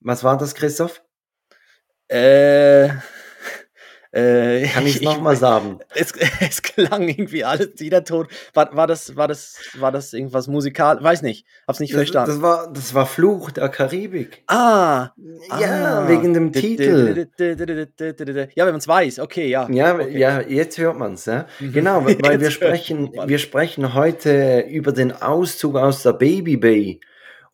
Was war das, Christoph? Äh, äh, Kann ich es nochmal sagen? Es, es klang irgendwie alles, jeder Ton. War, war, das, war, das, war das irgendwas musikal? Weiß nicht, hab's nicht Das, verstanden. das, war, das war Fluch der Karibik. ah! Ja, ah. wegen dem Titel. Ja, wenn man es weiß, okay, ja. Ja, okay. ja, jetzt hört man es. Ja? Mhm. Genau, weil wir Jetzt sprechen, wir sprechen heute über den Auszug aus der Baby Bay.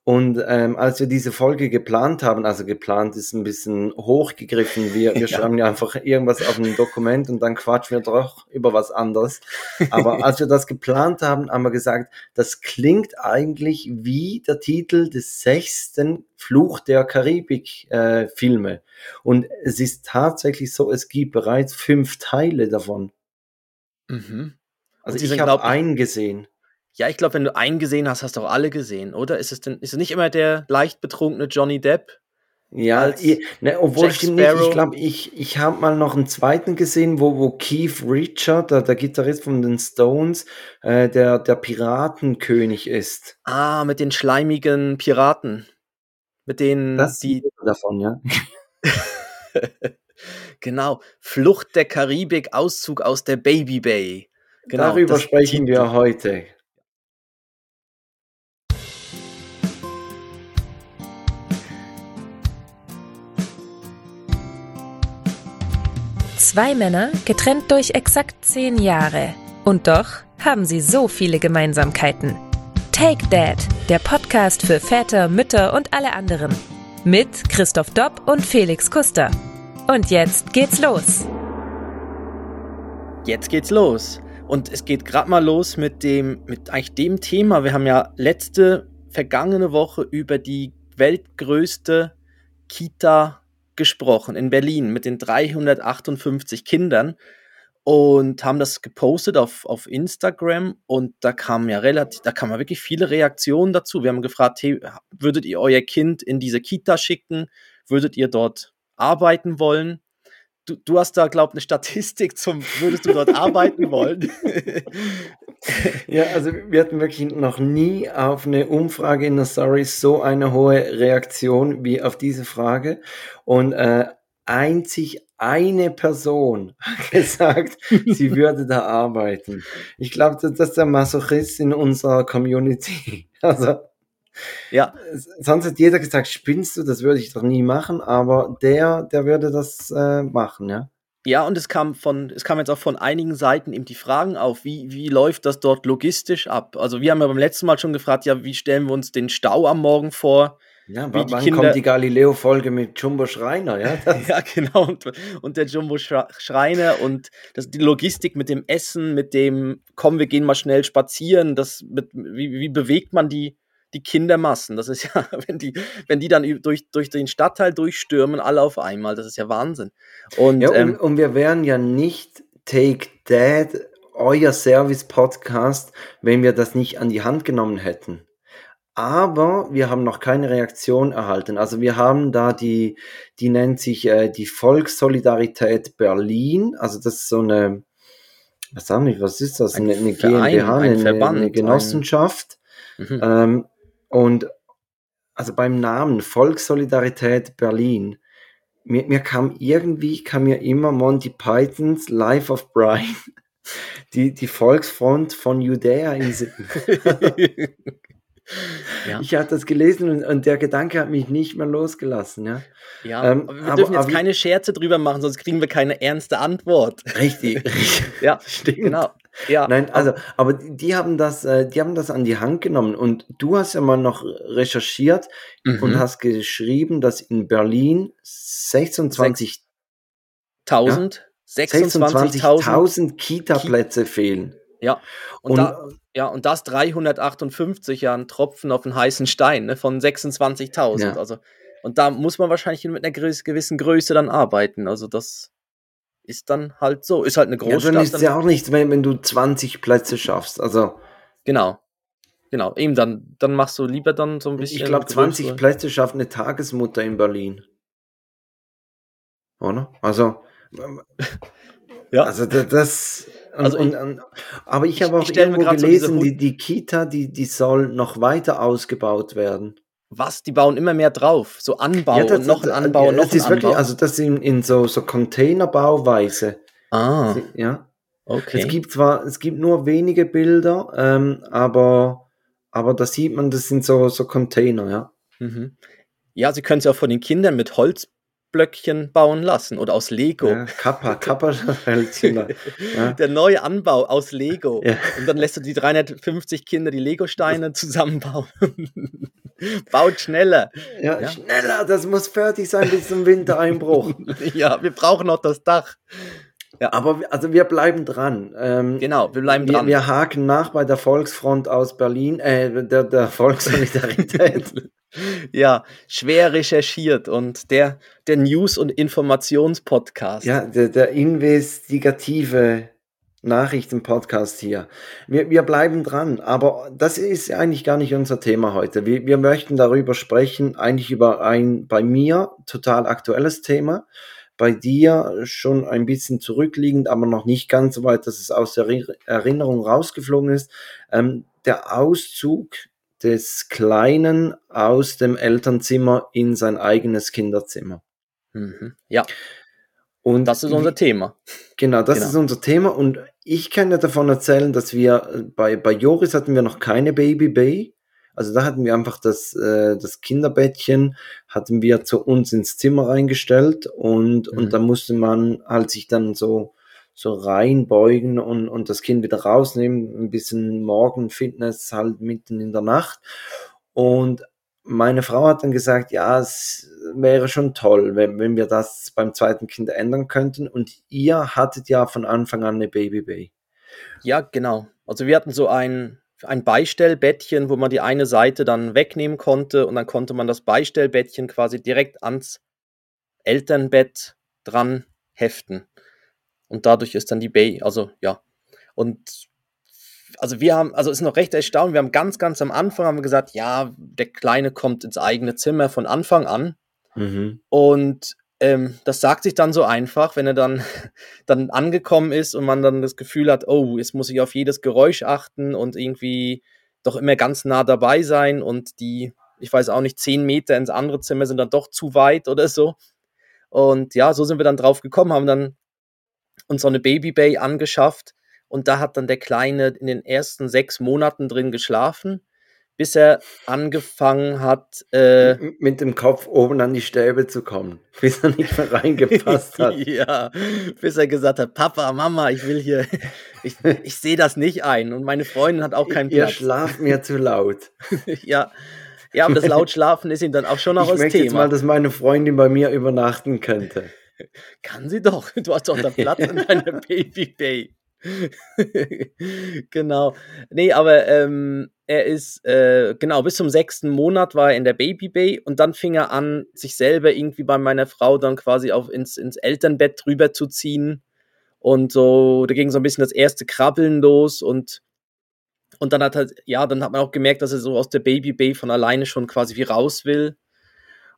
Und ähm, als wir diese Folge geplant haben, also geplant ist ein bisschen hochgegriffen, wir, wir Ja. schreiben ja einfach irgendwas auf ein Dokument und dann quatschen wir doch über was anderes. Aber als wir das geplant haben, haben wir gesagt, das klingt eigentlich wie der Titel des sechsten Fluch der Karibik-Filme. Äh, Filme. und es ist tatsächlich so, es gibt bereits fünf Teile davon. Mhm. Also ich habe einen gesehen. Ja, ich glaube, wenn du einen gesehen hast, hast du auch alle gesehen, oder? Ist es denn, ist es nicht immer der leicht betrunkene Johnny Depp? Ja, ich, ne, obwohl Jack stimmt nicht. Ich glaube, ich, ich habe mal noch einen zweiten gesehen, wo, wo Keith Richard, der, der Gitarrist von den Stones, äh, der, der Piratenkönig ist. Ah, mit den schleimigen Piraten. Mit denen, Das die, davon, ja. genau, Flucht der Karibik, Auszug aus der Baby Bay. Genau, Darüber sprechen wir heute. Zwei Männer, getrennt durch exakt zehn Jahre. Und doch haben sie so viele Gemeinsamkeiten. Take Dad, der Podcast für Väter, Mütter und alle anderen. Mit Christoph Dopp und Felix Kuster. Und jetzt geht's los. Jetzt geht's los. Und es geht gerade mal los mit dem, mit eigentlich dem Thema. Wir haben ja letzte, vergangene Woche über die weltgrößte Kita gesprochen in Berlin mit den 358 Kindern und haben das gepostet auf, auf Instagram und da kamen ja relativ, da kamen ja wirklich viele Reaktionen dazu. Wir haben gefragt, hey, würdet ihr euer Kind in diese Kita schicken? Würdet ihr dort arbeiten wollen? Du, du hast da, glaube ich, eine Statistik zum, würdest du dort arbeiten wollen? Ja, also wir hatten wirklich noch nie auf eine Umfrage in der Story so eine hohe Reaktion wie auf diese Frage. Und äh, einzig eine Person hat gesagt, sie würde da arbeiten. Ich glaube, das, ist der Masochist in unserer Community. Also ja, sonst hat jeder gesagt, spinnst du, das würde ich doch nie machen, aber der, der würde das äh, machen, ja. Ja, und es kam von, es kam jetzt auch von einigen Seiten eben die Fragen auf, wie, wie läuft das dort logistisch ab? Also wir haben ja beim letzten Mal schon gefragt, ja, wie stellen wir uns den Stau am Morgen vor? Ja, Wie wann Kinder- kommt die Galileo-Folge mit Jumbo Schreiner, ja? Ja, genau. Und, und der Jumbo Schreiner und das, die Logistik mit dem Essen, mit dem, komm, wir gehen mal schnell spazieren, das mit, wie, wie bewegt man die, die Kindermassen? Das ist ja, wenn die, wenn die dann durch, durch den Stadtteil durchstürmen, alle auf einmal, das ist ja Wahnsinn. Und Ja, und, ähm, und wir wären ja nicht Take Dad, euer Service-Podcast, wenn wir das nicht an die Hand genommen hätten. Aber wir haben noch keine Reaktion erhalten. Also wir haben da die, die nennt sich äh, die Volkssolidarität Berlin. Also das ist so eine, was sagen wir, was ist das? Ein Eine, eine Verein, GmbH, ein eine, Verband, eine ein- Genossenschaft. mhm. Ähm, und also beim Namen Volkssolidarität Berlin, mir, mir kam irgendwie, kam mir immer Monty Pythons Life of Brian, die, die Volksfront von Judäa in Sinn. ja. Ich hatte das gelesen und, und der Gedanke hat mich nicht mehr losgelassen, ja. Ja, Ähm, wir aber- dürfen jetzt aber- keine Scherze drüber machen, sonst kriegen wir keine ernste Antwort. Richtig, richtig. Ja, Stimmt. genau. Ja, Nein, also, aber die haben das, äh, die haben das an die Hand genommen und du hast ja mal noch recherchiert mhm. und hast geschrieben, dass in Berlin 26 1000, 26.000. 26.000 Kita-Plätze fehlen. Ja, und, Und, da, ja, und das 358, ja, ein Tropfen auf einen heißen Stein ne, von 26.000. Ja. Also, und da muss man wahrscheinlich mit einer gewissen Größe dann arbeiten. Also, das ist dann halt so. Ist halt eine ja, Großstadt. dann ist es ja auch nichts, wenn, wenn du 20 Plätze schaffst. Also, Genau. Genau, eben dann, dann machst du lieber dann so ein bisschen. ich glaube, 20 größere- Plätze schafft eine Tagesmutter in Berlin. Oder? Also, Ja. also da- das, Also und, und, aber ich habe auch ich irgendwo gelesen, die, die Kita, die, die soll noch weiter ausgebaut werden. Was? Die bauen immer mehr drauf. So Anbau ja, das, und noch ein Anbau ja, und noch das ist Anbau. Wirklich, also das in, in so, so Containerbauweise. Ah. Ja. Okay. Es gibt zwar, es gibt nur wenige Bilder, ähm, aber, aber da sieht man, das sind so, so Container, ja. Mhm. Ja, sie können es ja auch von den Kindern mit Holz Blöckchen bauen lassen oder aus Lego. Ja, Kappa, Kappa ja. Der neue Anbau aus Lego. Ja. Und dann lässt du die 350 Kinder die Lego-Steine zusammenbauen. Baut schneller. Ja, ja, schneller, das muss fertig sein bis zum Wintereinbruch. ja, wir brauchen noch das Dach. Ja. Aber also wir bleiben dran. Ähm, genau, wir bleiben dran. Wir, wir, haken nach bei der Volksfront aus Berlin, äh, der, der Volkssolidarität. Ja, schwer recherchiert und der, der News- und Informationspodcast. Ja, der, der investigative Nachrichtenpodcast hier. Wir, wir bleiben dran, aber das ist eigentlich gar nicht unser Thema heute. Wir, wir möchten darüber sprechen, eigentlich über ein bei mir total aktuelles Thema bei dir schon ein bisschen zurückliegend, aber noch nicht ganz so weit, dass es aus der Erinnerung rausgeflogen ist. Ähm, der Auszug des Kleinen aus dem Elternzimmer in sein eigenes Kinderzimmer. Mhm. Ja. Und das ist unser Thema. Genau, das genau. ist unser Thema. Und ich kann ja davon erzählen, dass wir äh, bei, bei Joris hatten wir noch keine Baby Bay. Also da hatten wir einfach das, äh, das Kinderbettchen, hatten wir zu uns ins Zimmer reingestellt und, mhm. und da musste man halt sich dann so, so reinbeugen und, und das Kind wieder rausnehmen, ein bisschen Morgenfitness halt mitten in der Nacht. Und meine Frau hat dann gesagt, ja, es wäre schon toll, wenn, wenn wir das beim zweiten Kind ändern könnten. Und ihr hattet ja von Anfang an eine Baby Bay. Ja, genau. Also wir hatten so ein, ein Beistellbettchen, wo man die eine Seite dann wegnehmen konnte und dann konnte man das Beistellbettchen quasi direkt ans Elternbett dran heften. Und dadurch ist dann die Bay, also ja. Und also wir haben, also ist noch recht erstaunt, wir haben ganz, ganz am Anfang haben wir gesagt, ja, der Kleine kommt ins eigene Zimmer von Anfang an. Mhm. Und ähm, das sagt sich dann so einfach, wenn er dann, dann angekommen ist und man dann das Gefühl hat, oh, jetzt muss ich auf jedes Geräusch achten und irgendwie doch immer ganz nah dabei sein und die, ich weiß auch nicht, zehn Meter ins andere Zimmer sind dann doch zu weit oder so. Und ja, so sind wir dann drauf gekommen, haben dann uns so eine Baby Bay angeschafft und da hat dann der Kleine in den ersten sechs Monaten drin geschlafen bis er angefangen hat, äh, mit dem Kopf oben an die Stäbe zu kommen, bis er nicht mehr reingepasst hat. ja, bis er gesagt hat, Papa, Mama, ich will hier, ich, ich sehe das nicht ein und meine Freundin hat auch keinen Platz. Ihr schlaft mir zu laut. ja, ja, aber das Lautschlafen ist ihm dann auch schon noch was Thema. Ich möchte jetzt mal, dass meine Freundin bei mir übernachten könnte. Kann sie doch. Du hast doch da Platz in deiner Baby Bay. genau. Nee, aber ähm, er ist, äh, genau, bis zum sechsten Monat war er in der Baby Bay und dann fing er an, sich selber irgendwie bei meiner Frau dann quasi auf ins, ins Elternbett drüber zu ziehen. Und so, da ging so ein bisschen das erste Krabbeln los und, und dann hat halt, ja, dann hat man auch gemerkt, dass er so aus der Baby Bay von alleine schon quasi wie raus will.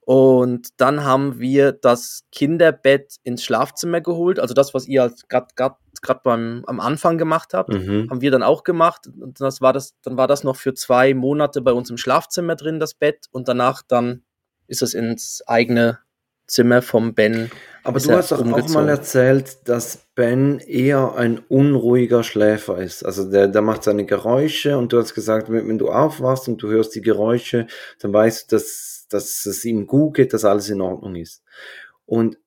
Und dann haben wir das Kinderbett ins Schlafzimmer geholt, also das, was ihr halt gerade beim am Anfang gemacht habt, mhm. haben wir dann auch gemacht. Und das war das, dann war das noch für zwei Monate bei uns im Schlafzimmer drin, das Bett, und danach dann ist es ins eigene Zimmer vom Ben. Aber du hast doch auch mal erzählt, dass Ben eher ein unruhiger Schläfer ist. Also der, der macht seine Geräusche und du hast gesagt, wenn du aufwachst und du hörst die Geräusche, dann weißt du, dass dass es ihm gut geht, dass alles in Ordnung ist. Und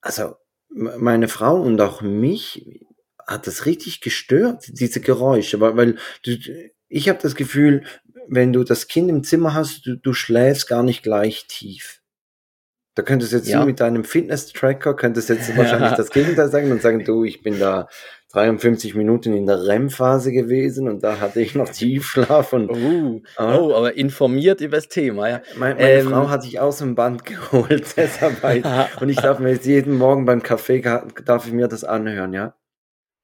also meine Frau und auch mich hat das richtig gestört, diese Geräusche, weil, weil du, ich habe das Gefühl, wenn du das Kind im Zimmer hast, du, du schläfst gar nicht gleich tief. Da könntest du jetzt ja. mit deinem Fitness-Tracker, könntest jetzt wahrscheinlich das Gegenteil sagen und sagen, du, ich bin da 53 Minuten in der REM-Phase gewesen und da hatte ich noch Tiefschlaf und uh, oh, aber informiert über das Thema, ja. Meine, meine ähm, Frau hat sich aus dem Band geholt, deshalb und ich darf mir jetzt jeden Morgen beim Kaffee darf ich mir das anhören, ja.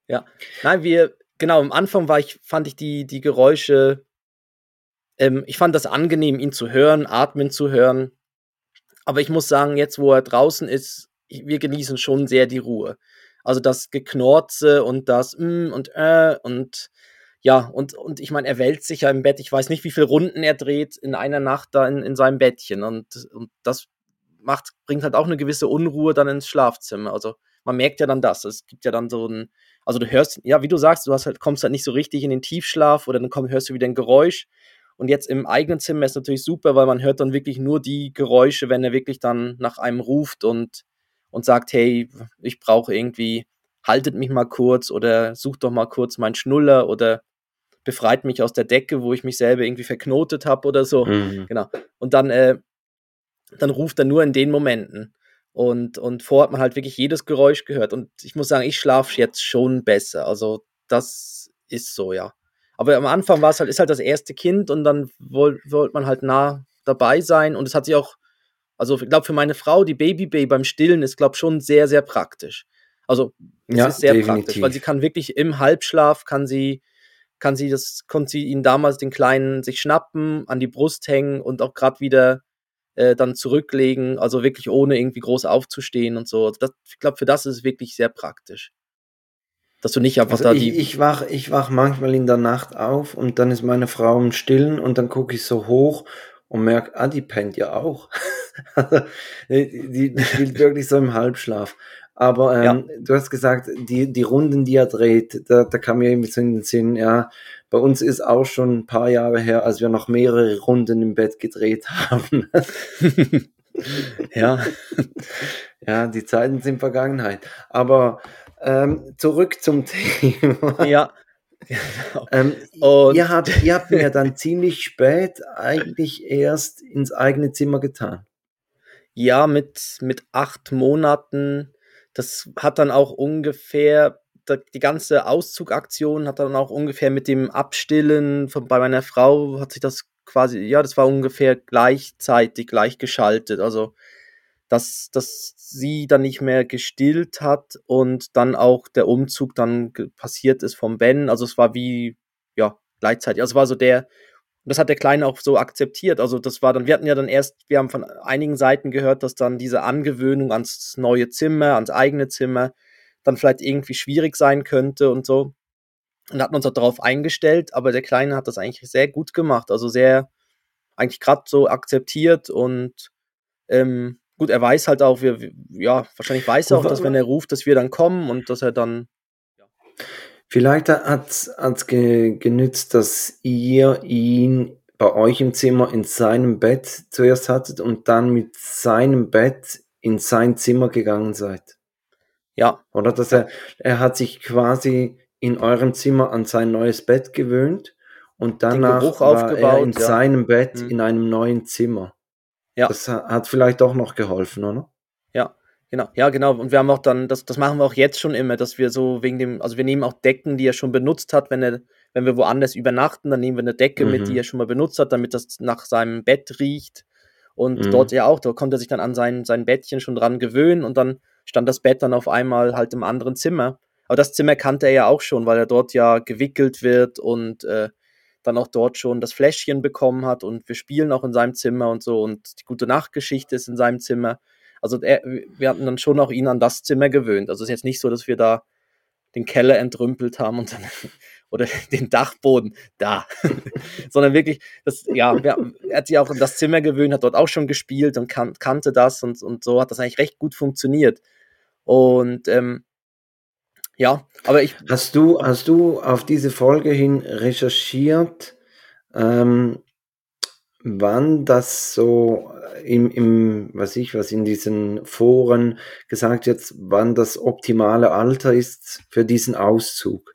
Ja, nein, wir genau am Anfang war ich fand ich die die Geräusche, ähm, ich fand das angenehm, ihn zu hören, atmen zu hören. Aber ich muss sagen, jetzt wo er draußen ist, wir genießen schon sehr die Ruhe. Also das Geknorze und das mm und äh und ja, und, und ich meine, er wälzt sich ja im Bett. Ich weiß nicht, wie viele Runden er dreht in einer Nacht da in, in seinem Bettchen. Und, und das macht, bringt halt auch eine gewisse Unruhe dann ins Schlafzimmer. Also man merkt ja dann das. Es gibt ja dann so ein, also du hörst, ja, wie du sagst, du hast halt, kommst halt nicht so richtig in den Tiefschlaf oder dann komm, hörst du wieder ein Geräusch. Und jetzt im eigenen Zimmer ist natürlich super, weil man hört dann wirklich nur die Geräusche, wenn er wirklich dann nach einem ruft und, und sagt, hey, ich brauche irgendwie, haltet mich mal kurz oder sucht doch mal kurz meinen Schnuller oder befreit mich aus der Decke, wo ich mich selber irgendwie verknotet habe oder so. Mhm. Genau. Und dann, äh, dann ruft er nur in den Momenten. Und, und vorher hat man halt wirklich jedes Geräusch gehört. Und ich muss sagen, ich schlafe jetzt schon besser. Also das ist so, ja. Aber am Anfang war es halt, ist halt das erste Kind und dann wollte wollt man halt nah dabei sein. Und es hat sich auch, also ich glaube, für meine Frau, die Baby-Bay beim Stillen ist, glaube ich, schon sehr, sehr praktisch. Also es ja, ist sehr definitiv. praktisch, weil sie kann wirklich im Halbschlaf, kann sie kann sie das, konnte sie ihn damals den Kleinen sich schnappen, an die Brust hängen und auch gerade wieder äh, dann zurücklegen, also wirklich ohne irgendwie groß aufzustehen und so. Also das, ich glaube, für das ist es wirklich sehr praktisch. Dass du nicht einfach also da ich, die. Ich wach, ich wach manchmal in der Nacht auf und dann ist meine Frau im Stillen und dann gucke ich so hoch und merke, ah, die pennt ja auch. Die, die spielt wirklich so im Halbschlaf. Aber ähm, ja. du hast gesagt, die, die Runden, die er dreht, da, da kam mir irgendwie so in den Sinn, ja, bei uns ist auch schon ein paar Jahre her, als wir noch mehrere Runden im Bett gedreht haben. ja. ja, die Zeiten sind Vergangenheit. Aber ähm, zurück zum Thema. Ja. Genau. Ähm, Und ihr, habt, ihr habt mir dann ziemlich spät eigentlich erst ins eigene Zimmer getan. Ja, mit, mit acht Monaten das hat dann auch ungefähr, die ganze Auszugaktion hat dann auch ungefähr mit dem Abstillen von, bei meiner Frau hat sich das quasi, ja, das war ungefähr gleichzeitig, gleichgeschaltet. Also, dass, dass sie dann nicht mehr gestillt hat und dann auch der Umzug dann passiert ist vom Ben. Also, es war wie, ja, gleichzeitig. Also, es war so der, das hat der Kleine auch so akzeptiert. Also das war dann, wir hatten ja dann erst, wir haben von einigen Seiten gehört, dass dann diese Angewöhnung ans neue Zimmer, ans eigene Zimmer, dann vielleicht irgendwie schwierig sein könnte und so. Und hatten uns auch darauf eingestellt, aber der Kleine hat das eigentlich sehr gut gemacht. Also sehr, eigentlich gerade so akzeptiert und ähm, gut, er weiß halt auch, wir, ja, wahrscheinlich weiß er auch, dass wenn er ruft, dass wir dann kommen und dass er dann Vielleicht hat es ge genützt, dass ihr ihn bei euch im Zimmer in seinem Bett zuerst hattet und dann mit seinem Bett in sein Zimmer gegangen seid. Ja. Oder dass er, er hat sich quasi in eurem Zimmer an sein neues Bett gewöhnt und danach war er in ja. seinem Bett mhm. in einem neuen Zimmer. Ja. Das hat vielleicht auch noch geholfen, oder? Genau, ja, genau. Und wir haben auch dann, das, das machen wir auch jetzt schon immer, dass wir so wegen dem, also wir nehmen auch Decken, die er schon benutzt hat, wenn er, wenn wir woanders übernachten, dann nehmen wir eine Decke mhm. mit, die mhm. er schon mal benutzt hat, damit das nach seinem Bett riecht. Und mhm. dort ja auch, da konnte er sich dann an sein, sein Bettchen schon dran gewöhnen und dann stand das Bett dann auf einmal halt im anderen Zimmer. Aber das Zimmer kannte er ja auch schon, weil er dort ja gewickelt wird und äh, dann auch dort schon das Fläschchen bekommen hat und wir spielen auch in seinem Zimmer und so und die gute Nachtgeschichte ist in seinem Zimmer. Also er, wir hatten dann schon auch ihn an das Zimmer gewöhnt. Also es ist jetzt nicht so, dass wir da den Keller entrümpelt haben und dann, oder den Dachboden da, sondern wirklich, das, ja, er hat sich auch an das Zimmer gewöhnt, hat dort auch schon gespielt und kan kannte das und, und so hat das eigentlich recht gut funktioniert. Und ähm, ja, aber ich. Hast du, hast du auf diese Folge hin recherchiert, ähm, wann das so im, im, was ich, was in diesen Foren gesagt wird, wann das optimale Alter ist für diesen Auszug?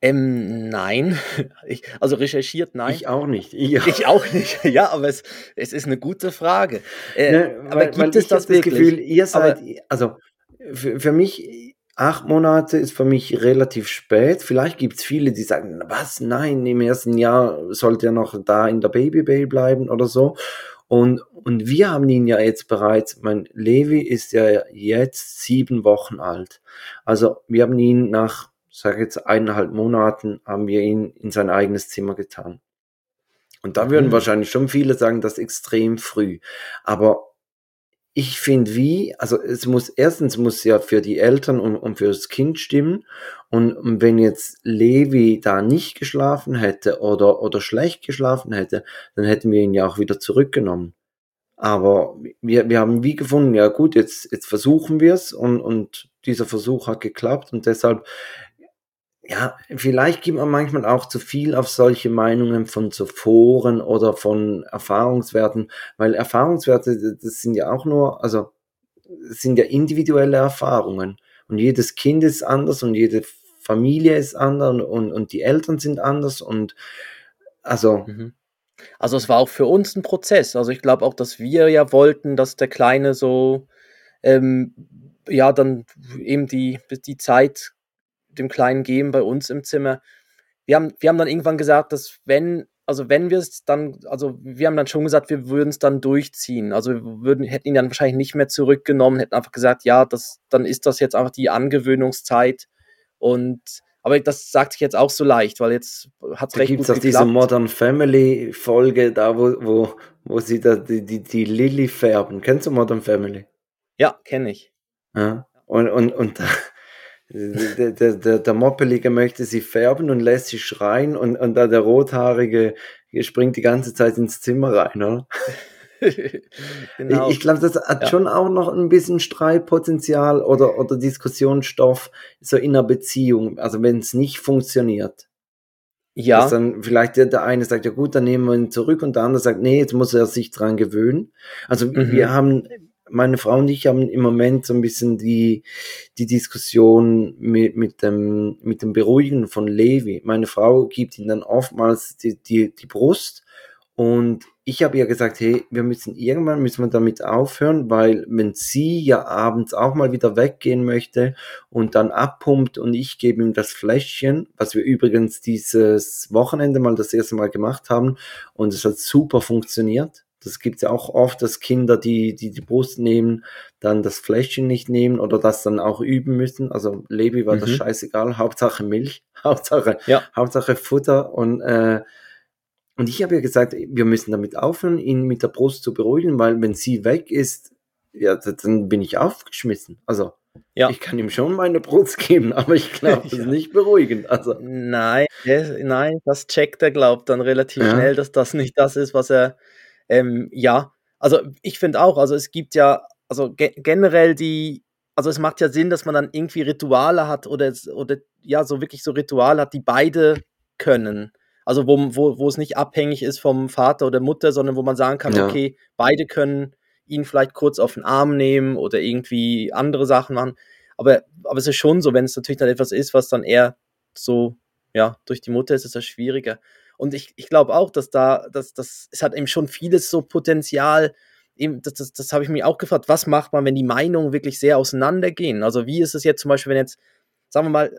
Ähm, nein. Ich, also recherchiert, nein. Ich auch nicht. Ich, ich auch nicht. Ja, aber es, es ist eine gute Frage. Äh, ne, aber weil, gibt es das, das Gefühl, ihr seid, aber, also für, für mich, acht Monate ist für mich relativ spät. Vielleicht gibt es viele, die sagen, was, nein, im ersten Jahr sollte er noch da in der Baby bleiben oder so. Und, und wir haben ihn ja jetzt bereits, mein Levi ist ja jetzt sieben Wochen alt. Also wir haben ihn nach, sage jetzt eineinhalb Monaten, haben wir ihn in sein eigenes Zimmer getan. Und da würden mhm. wahrscheinlich schon viele sagen, das ist extrem früh. Aber ich finde wie, also es muss, erstens muss ja für die Eltern und, und für das Kind stimmen. Und, und wenn jetzt Levi da nicht geschlafen hätte oder, oder schlecht geschlafen hätte, dann hätten wir ihn ja auch wieder zurückgenommen. Aber wir, wir haben wie gefunden, ja gut, jetzt, jetzt versuchen wir es und, und dieser Versuch hat geklappt und deshalb ja, vielleicht gibt man manchmal auch zu viel auf solche Meinungen von Foren oder von Erfahrungswerten, weil Erfahrungswerte, das sind ja auch nur, also sind ja individuelle Erfahrungen und jedes Kind ist anders und jede Familie ist anders und, und, und die Eltern sind anders und also. Mhm. Also es war auch für uns ein Prozess. Also ich glaube auch, dass wir ja wollten, dass der Kleine so ähm, ja dann eben die, die Zeit dem Kleinen geben bei uns im Zimmer. Wir haben, wir haben dann irgendwann gesagt, dass wenn, also wenn wir es dann, also wir haben dann schon gesagt, wir würden es dann durchziehen. Also wir würden, hätten ihn dann wahrscheinlich nicht mehr zurückgenommen, hätten einfach gesagt, ja, das, dann ist das jetzt einfach die Angewöhnungszeit. Und aber das sagt sich jetzt auch so leicht, weil jetzt hat es recht gibt's gut auch diese Modern Family Folge da, wo, wo, wo sie da die, die, die Lilly färben. Kennst du Modern Family? Ja, kenne ich. Ja. Und, und, und da, der, der, der, der Moppelige möchte sie färben und lässt sie schreien und, und da der Rothaarige springt die ganze Zeit ins Zimmer rein, oder? genau. Ich, ich glaube, das hat ja. schon auch noch ein bisschen Streitpotenzial oder, oder Diskussionsstoff so in einer Beziehung, also wenn es nicht funktioniert. Ja. Dass dann vielleicht der, der eine sagt, ja gut, dann nehmen wir ihn zurück und der andere sagt, nee, jetzt muss er sich dran gewöhnen. Also mhm. wir haben meine Frau und ich haben im Moment so ein bisschen die, die Diskussion mit, mit, dem, mit dem Beruhigen von Levi. Meine Frau gibt ihm dann oftmals die, die, die Brust und ich habe ihr gesagt, hey, wir müssen irgendwann müssen wir damit aufhören, weil wenn sie ja abends auch mal wieder weggehen möchte und dann abpumpt und ich gebe ihm das Fläschchen, was wir übrigens dieses Wochenende mal das erste Mal gemacht haben und es hat super funktioniert. Das gibt es ja auch oft, dass Kinder, die, die die Brust nehmen, dann das Fläschchen nicht nehmen oder das dann auch üben müssen. Also Levi war mhm. das scheißegal, Hauptsache Milch, Hauptsache, ja. Hauptsache Futter und äh, und ich habe ja gesagt, wir müssen damit aufhören, ihn mit der Brust zu beruhigen, weil wenn sie weg ist, ja, dann bin ich aufgeschmissen. Also ja. ich kann ihm schon meine Brust geben, aber ich glaube, das ist nicht beruhigend. Also nein, nein, das checkt er glaubt dann relativ ja. schnell, dass das nicht das ist, was er ähm, ja, also ich finde auch, also es gibt ja, also ge generell die, also es macht ja Sinn, dass man dann irgendwie Rituale hat oder, oder ja, so wirklich so Rituale hat, die beide können. Also wo, wo, wo es nicht abhängig ist vom Vater oder Mutter, sondern wo man sagen kann, ja. okay, beide können ihn vielleicht kurz auf den Arm nehmen oder irgendwie andere Sachen machen. Aber, aber es ist schon so, wenn es natürlich dann etwas ist, was dann eher so, ja, durch die Mutter ist, ist es ja schwieriger. Und ich, ich glaube auch, dass da, dass, dass, es hat eben schon vieles so Potenzial, eben, das, das, das habe ich mir auch gefragt, was macht man, wenn die Meinungen wirklich sehr auseinandergehen? Also wie ist es jetzt zum Beispiel, wenn jetzt, sagen wir mal,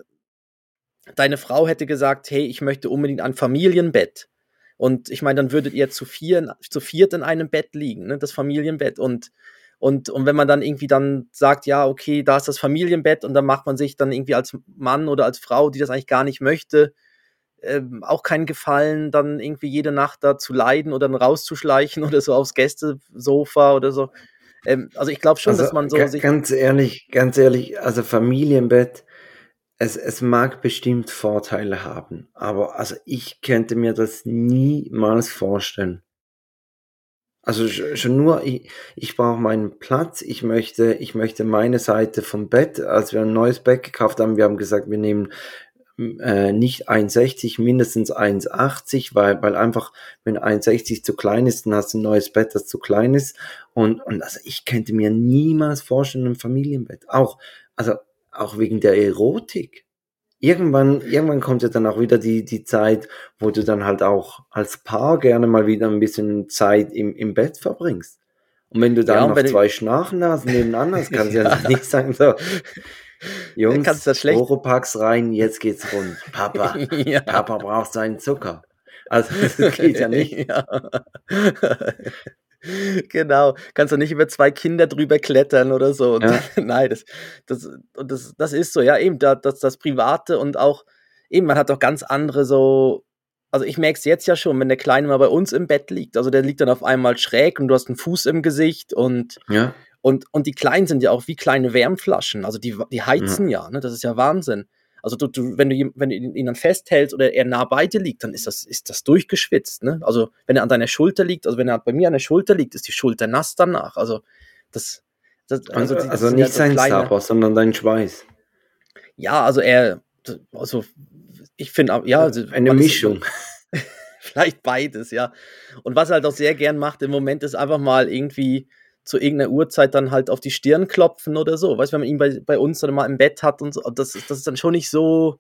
deine Frau hätte gesagt, hey, ich möchte unbedingt ein Familienbett. Und ich meine, dann würdet ihr zu, vier, zu viert in einem Bett liegen, ne, das Familienbett. Und, und, und wenn man dann irgendwie dann sagt, ja, okay, da ist das Familienbett und dann macht man sich dann irgendwie als Mann oder als Frau, die das eigentlich gar nicht möchte, ähm, auch keinen Gefallen, dann irgendwie jede Nacht da zu leiden oder dann rauszuschleichen oder so aufs Gästesofa oder so. Ähm, also ich glaube schon, also, dass man so sich. Ganz ehrlich, ganz ehrlich, also Familienbett, es, es mag bestimmt Vorteile haben, aber also ich könnte mir das niemals vorstellen. Also schon nur, ich, ich brauche meinen Platz, ich möchte, ich möchte meine Seite vom Bett, als wir ein neues Bett gekauft haben, wir haben gesagt, wir nehmen äh, nicht 1,60, mindestens 1,80, weil, weil einfach, wenn 1,60 zu klein ist, dann hast du ein neues Bett, das zu klein ist. Und, und also ich könnte mir niemals vorstellen, ein Familienbett. Auch, also auch wegen der Erotik. Irgendwann, irgendwann kommt ja dann auch wieder die, die Zeit, wo du dann halt auch als Paar gerne mal wieder ein bisschen Zeit im, im Bett verbringst. Und wenn du dann ja, noch zwei Schnarchennasen nebeneinander hast, kannst du ja nicht sagen, so, Jungs, kannst das schlecht. Oropax rein, jetzt geht's rund. Papa, ja. Papa braucht seinen Zucker. Also das geht ja nicht. Ja. genau, kannst du nicht über zwei Kinder drüber klettern oder so. Ja. Nein, das, das, das, das ist so, ja, eben das, das, das Private und auch, eben, man hat auch ganz andere so, also ich merke es jetzt ja schon, wenn der Kleine mal bei uns im Bett liegt, also der liegt dann auf einmal schräg und du hast einen Fuß im Gesicht und, ja. Und, und die Kleinen sind ja auch wie kleine Wärmflaschen. Also die, die heizen ja, ja ne? das ist ja Wahnsinn. Also du, du, wenn du wenn du ihn dann festhältst oder er nah bei dir liegt, dann ist das, ist das durchgeschwitzt. Ne? Also wenn er an deiner Schulter liegt, also wenn er bei mir an der Schulter liegt, ist die Schulter nass danach. Also das, das also, also, also nicht ja so sein kleine, sondern dein Schweiß. Ja, also er, also ich finde, ja, also, eine Mischung. vielleicht beides, ja. Und was er halt auch sehr gern macht im Moment ist einfach mal irgendwie zu irgendeiner Uhrzeit dann halt auf die Stirn klopfen oder so. Weißt du, wenn man ihn bei, bei uns dann mal im Bett hat und so, das, das ist dann schon nicht so,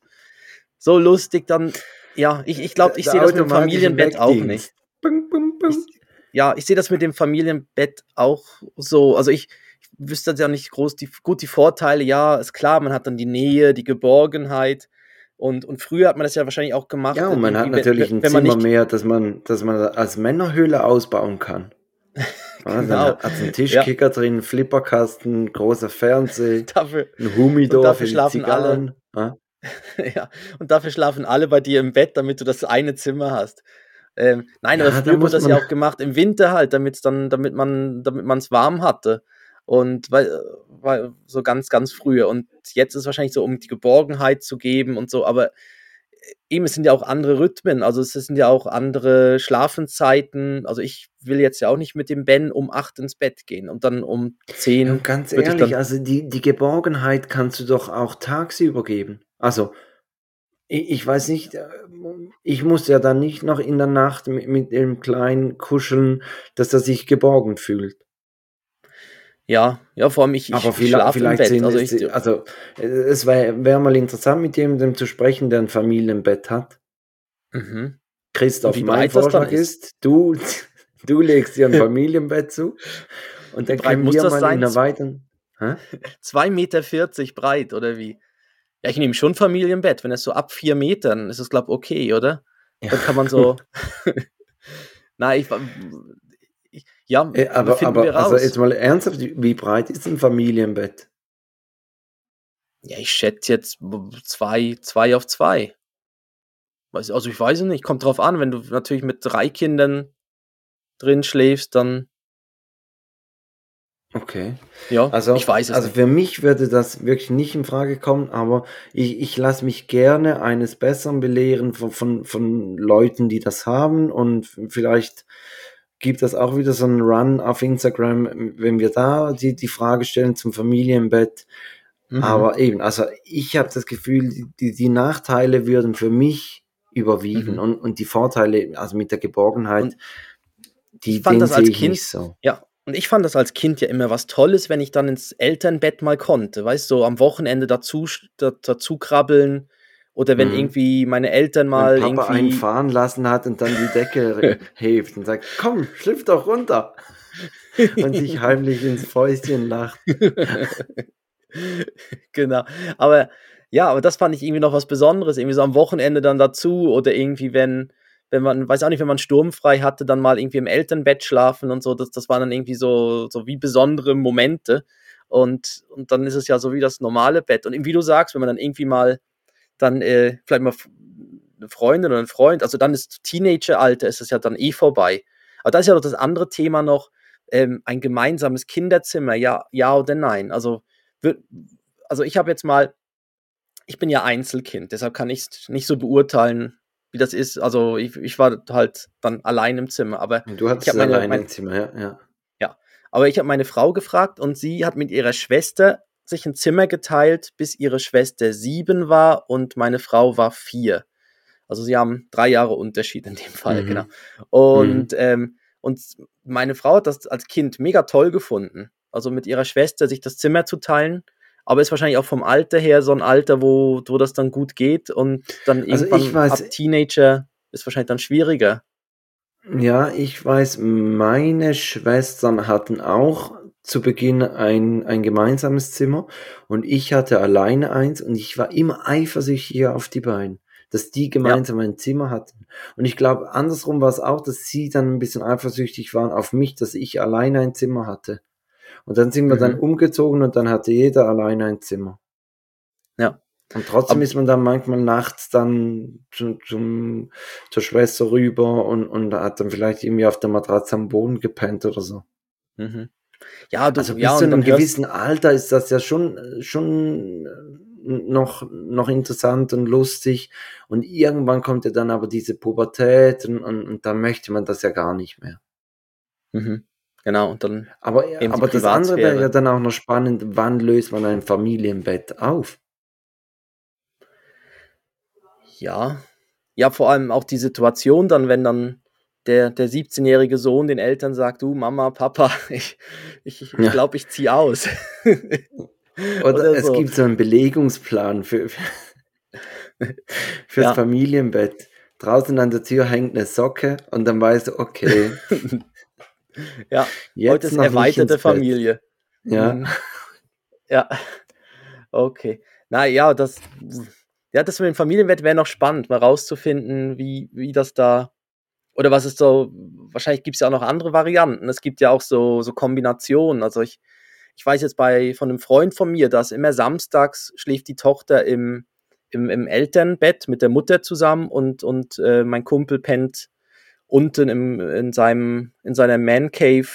so lustig, dann, ja, ich, ich glaube, ich sehe das mit dem Familienbett auch nicht. Bum, bum, bum. Ich, ja, ich sehe das mit dem Familienbett auch so. Also ich, ich wüsste ja nicht groß die, gut die Vorteile. Ja, ist klar, man hat dann die Nähe, die Geborgenheit. Und, und früher hat man das ja wahrscheinlich auch gemacht. Ja, und man hat natürlich ein Zimmer mehr, dass man, dass man als Männerhöhle ausbauen kann. Ja, genau. Hat einen Tischkicker ja. drin, Flipperkasten, großer Fernseher, dafür, ein Humidor dafür für schlafen alle. Ja? ja, und dafür schlafen alle bei dir im Bett, damit du das eine Zimmer hast. Ähm, nein, ja, aber früher wurde das ja auch gemacht im Winter halt, damit dann, damit man, damit man es warm hatte. Und weil, weil so ganz, ganz früher. Und jetzt ist es wahrscheinlich so, um die Geborgenheit zu geben und so, aber eben, es sind ja auch andere Rhythmen, also es sind ja auch andere Schlafenszeiten. Also ich will jetzt ja auch nicht mit dem Ben um acht ins Bett gehen und dann um zehn. Ja, ganz ehrlich, also die, die Geborgenheit kannst du doch auch tagsüber geben. Also ich, ich weiß nicht, äh, ich muss ja dann nicht noch in der Nacht mit, mit dem Kleinen kuscheln, dass er sich geborgen fühlt. Ja, ja, vor allem ich, Aber ich vielleicht, vielleicht im Bett. Also, ich, also es wäre wär mal interessant, mit jemandem zu sprechen, der ein Familienbett hat. Mhm. Christoph, mein Vorschlag ist, ist, du, du legst dir ein Familienbett zu und dann können wir mal in einer weiteren... 2,40 Meter breit, oder wie? Ja, ich nehme schon Familienbett. Wenn es so ab vier Metern ist, es glaube ich okay, oder? Ja. Dann kann man so... Nein, ich, ja, äh, aber, aber also jetzt mal ernsthaft, wie breit ist ein Familienbett? Ja, ich schätze jetzt zwei, zwei auf zwei. Also ich weiß es nicht, kommt drauf an, wenn du natürlich mit drei Kindern drin schläfst, dann. Okay. Ja, also, ich weiß es Also nicht. für mich würde das wirklich nicht in Frage kommen, aber ich, ich lasse mich gerne eines Besseren belehren von, von, von Leuten, die das haben und vielleicht gibt es auch wieder so einen Run auf Instagram, wenn wir da die, die Frage stellen zum Familienbett. Mhm. Aber eben, also ich habe das Gefühl, die, die Nachteile würden für mich überwiegen mhm. und, und die Vorteile, also mit der Geborgenheit, und die den sehe ich kind, nicht so. Ja, und ich fand das als Kind ja immer was Tolles, wenn ich dann ins Elternbett mal konnte, weißt du, so am Wochenende dazu, dazu krabbeln, oder wenn mhm. irgendwie meine Eltern mal wenn Papa irgendwie einen fahren lassen hat und dann die Decke hebt und sagt, komm, schlüpf doch runter. und sich heimlich ins Fäustchen lacht. genau. Aber ja, aber das fand ich irgendwie noch was Besonderes. Irgendwie so am Wochenende dann dazu oder irgendwie, wenn, wenn man, weiß auch nicht, wenn man sturmfrei hatte, dann mal irgendwie im Elternbett schlafen und so. Das, das waren dann irgendwie so, so wie besondere Momente. Und, und dann ist es ja so wie das normale Bett. Und wie du sagst, wenn man dann irgendwie mal dann äh, vielleicht mal eine Freundin oder ein Freund, also dann ist Teenageralter, ist es ja dann eh vorbei. Aber da ist ja doch das andere Thema noch, ähm, ein gemeinsames Kinderzimmer, ja, ja oder nein. Also, also ich habe jetzt mal, ich bin ja Einzelkind, deshalb kann ich es nicht so beurteilen, wie das ist. Also ich, ich war halt dann allein im Zimmer. Aber du hattest meine, allein mein, im Zimmer, ja. Ja, ja. aber ich habe meine Frau gefragt und sie hat mit ihrer Schwester sich ein Zimmer geteilt, bis ihre Schwester sieben war und meine Frau war vier. Also sie haben drei Jahre Unterschied in dem Fall, mhm. genau. Und, mhm. ähm, und meine Frau hat das als Kind mega toll gefunden. Also mit ihrer Schwester sich das Zimmer zu teilen. Aber ist wahrscheinlich auch vom Alter her so ein Alter, wo, wo das dann gut geht und dann also irgendwann weiß, ab Teenager ist wahrscheinlich dann schwieriger. Ja, ich weiß, meine Schwestern hatten auch zu Beginn ein, ein gemeinsames Zimmer und ich hatte alleine eins und ich war immer eifersüchtig auf die beiden, dass die gemeinsam ja. ein Zimmer hatten. Und ich glaube, andersrum war es auch, dass sie dann ein bisschen eifersüchtig waren auf mich, dass ich alleine ein Zimmer hatte. Und dann sind wir mhm. dann umgezogen und dann hatte jeder alleine ein Zimmer. Ja. Und trotzdem Aber ist man dann manchmal nachts dann zum, zum, zur Schwester rüber und, und hat dann vielleicht irgendwie auf der Matratze am Boden gepennt oder so. Mhm. Ja, du, also bis ja, zu einem gewissen Alter ist das ja schon, schon noch, noch interessant und lustig. Und irgendwann kommt ja dann aber diese Pubertät und, und, und da möchte man das ja gar nicht mehr. Mhm. Genau, und dann. Aber, aber das andere wäre ja dann auch noch spannend, wann löst man ein Familienbett auf? Ja. Ja, vor allem auch die Situation dann, wenn dann der, der 17-jährige Sohn den Eltern sagt, du Mama, Papa, ich ich, ich ja. glaube, ich ziehe aus. Oder, Oder es so. gibt so einen Belegungsplan für, für fürs ja. Familienbett. Draußen an der Tür hängt eine Socke und dann weißt du, okay. ja, Jetzt heute ist erweiterte Familie. Ja. Mhm. Ja. Okay. Na ja, das, ja, das mit dem Familienbett wäre noch spannend, mal rauszufinden, wie, wie das da oder was ist so, wahrscheinlich gibt es ja auch noch andere Varianten. Es gibt ja auch so, so Kombinationen. Also ich, ich weiß jetzt bei von einem Freund von mir, dass immer samstags schläft die Tochter im, im, im Elternbett mit der Mutter zusammen und, und äh, mein Kumpel pennt unten im, in, seinem, in seiner Man Cave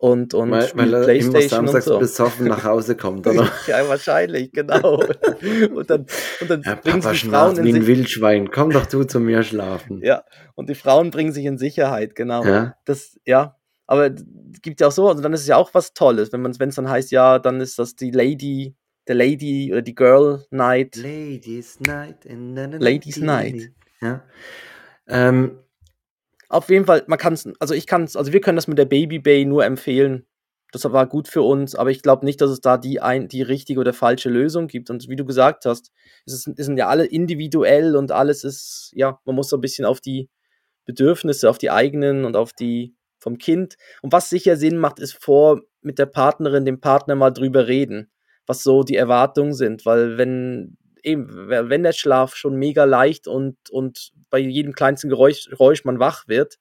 und, und weil, weil er Playstation immer samstags und so. besoffen nach Hause kommt, oder? ja, wahrscheinlich, genau. und dann, und dann ja, bringen Papa die Frauen wie ein Wildschwein. Komm doch du zu mir schlafen. Ja, und die Frauen bringen sich in Sicherheit, genau. Ja. Das, ja. Aber es gibt ja auch so, also dann ist es ja auch was Tolles, wenn es dann heißt, ja, dann ist das die Lady, der Lady oder die Girl Night. Ladies Night. Ladies Night. Ja. Ähm, auf jeden Fall, man kann es, also ich kann es, also wir können das mit der Baby Bay nur empfehlen. Das war gut für uns, aber ich glaube nicht, dass es da die, ein, die richtige oder falsche Lösung gibt. Und wie du gesagt hast, es, ist, es sind ja alle individuell und alles ist, ja, man muss so ein bisschen auf die Bedürfnisse, auf die eigenen und auf die vom Kind. Und was sicher Sinn macht, ist vor mit der Partnerin, dem Partner mal drüber reden, was so die Erwartungen sind. Weil wenn eben, wenn der Schlaf schon mega leicht und, und bei jedem kleinsten Geräusch, Geräusch man wach wird,